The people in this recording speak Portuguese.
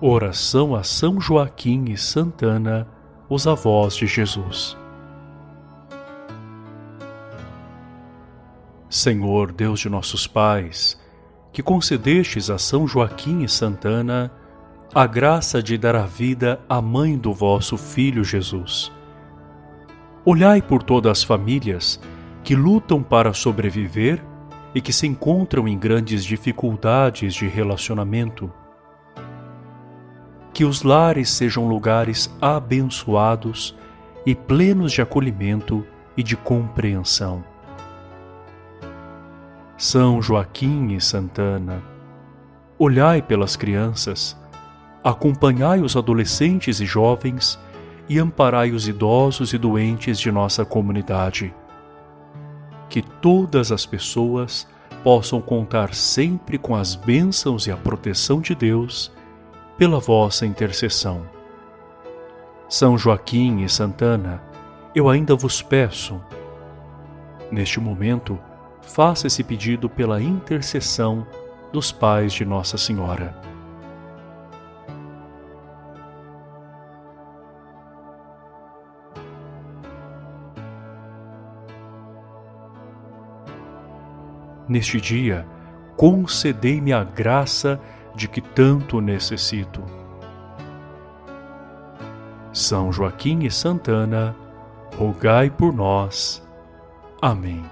Oração a São Joaquim e Santana, os avós de Jesus. Senhor, Deus de nossos pais, que concedestes a São Joaquim e Santana a graça de dar a vida à mãe do vosso Filho Jesus. Olhai por todas as famílias que lutam para sobreviver e que se encontram em grandes dificuldades de relacionamento. Que os lares sejam lugares abençoados e plenos de acolhimento e de compreensão. São Joaquim e Santana, olhai pelas crianças, acompanhai os adolescentes e jovens e amparai os idosos e doentes de nossa comunidade que todas as pessoas possam contar sempre com as bênçãos e a proteção de Deus pela vossa intercessão. São Joaquim e Santana, eu ainda vos peço, neste momento, faça esse pedido pela intercessão dos pais de Nossa Senhora. Neste dia, concedei-me a graça de que tanto necessito. São Joaquim e Santana, rogai por nós. Amém.